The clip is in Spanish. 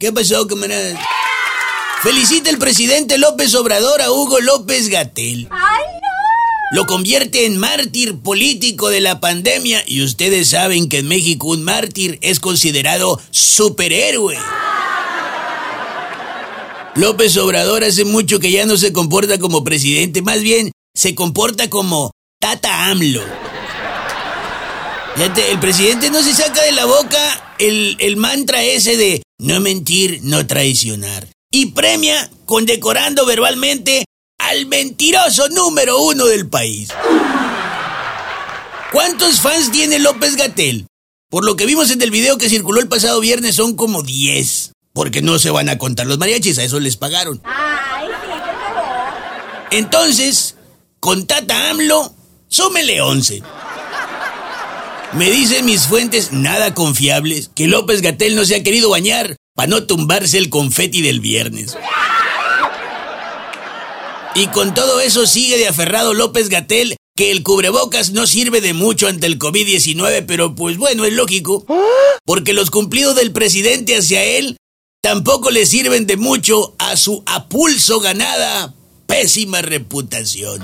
¿Qué pasó, camarada? Felicita el presidente López Obrador a Hugo López Gatel. ¡Ay, no! Lo convierte en mártir político de la pandemia y ustedes saben que en México un mártir es considerado superhéroe. López Obrador hace mucho que ya no se comporta como presidente, más bien se comporta como Tata AMLO. Fíjate, el presidente no se saca de la boca el, el mantra ese de no mentir, no traicionar. Y premia condecorando verbalmente al mentiroso número uno del país. ¿Cuántos fans tiene López Gatel? Por lo que vimos en el video que circuló el pasado viernes son como 10. Porque no se van a contar los mariachis, a eso les pagaron. ¡Ay, sí! Entonces, con Tata AMLO, súmele 11. Me dicen mis fuentes nada confiables que López Gatel no se ha querido bañar para no tumbarse el confeti del viernes. Y con todo eso sigue de aferrado López Gatel que el cubrebocas no sirve de mucho ante el COVID-19, pero pues bueno, es lógico, porque los cumplidos del presidente hacia él tampoco le sirven de mucho a su a pulso ganada pésima reputación.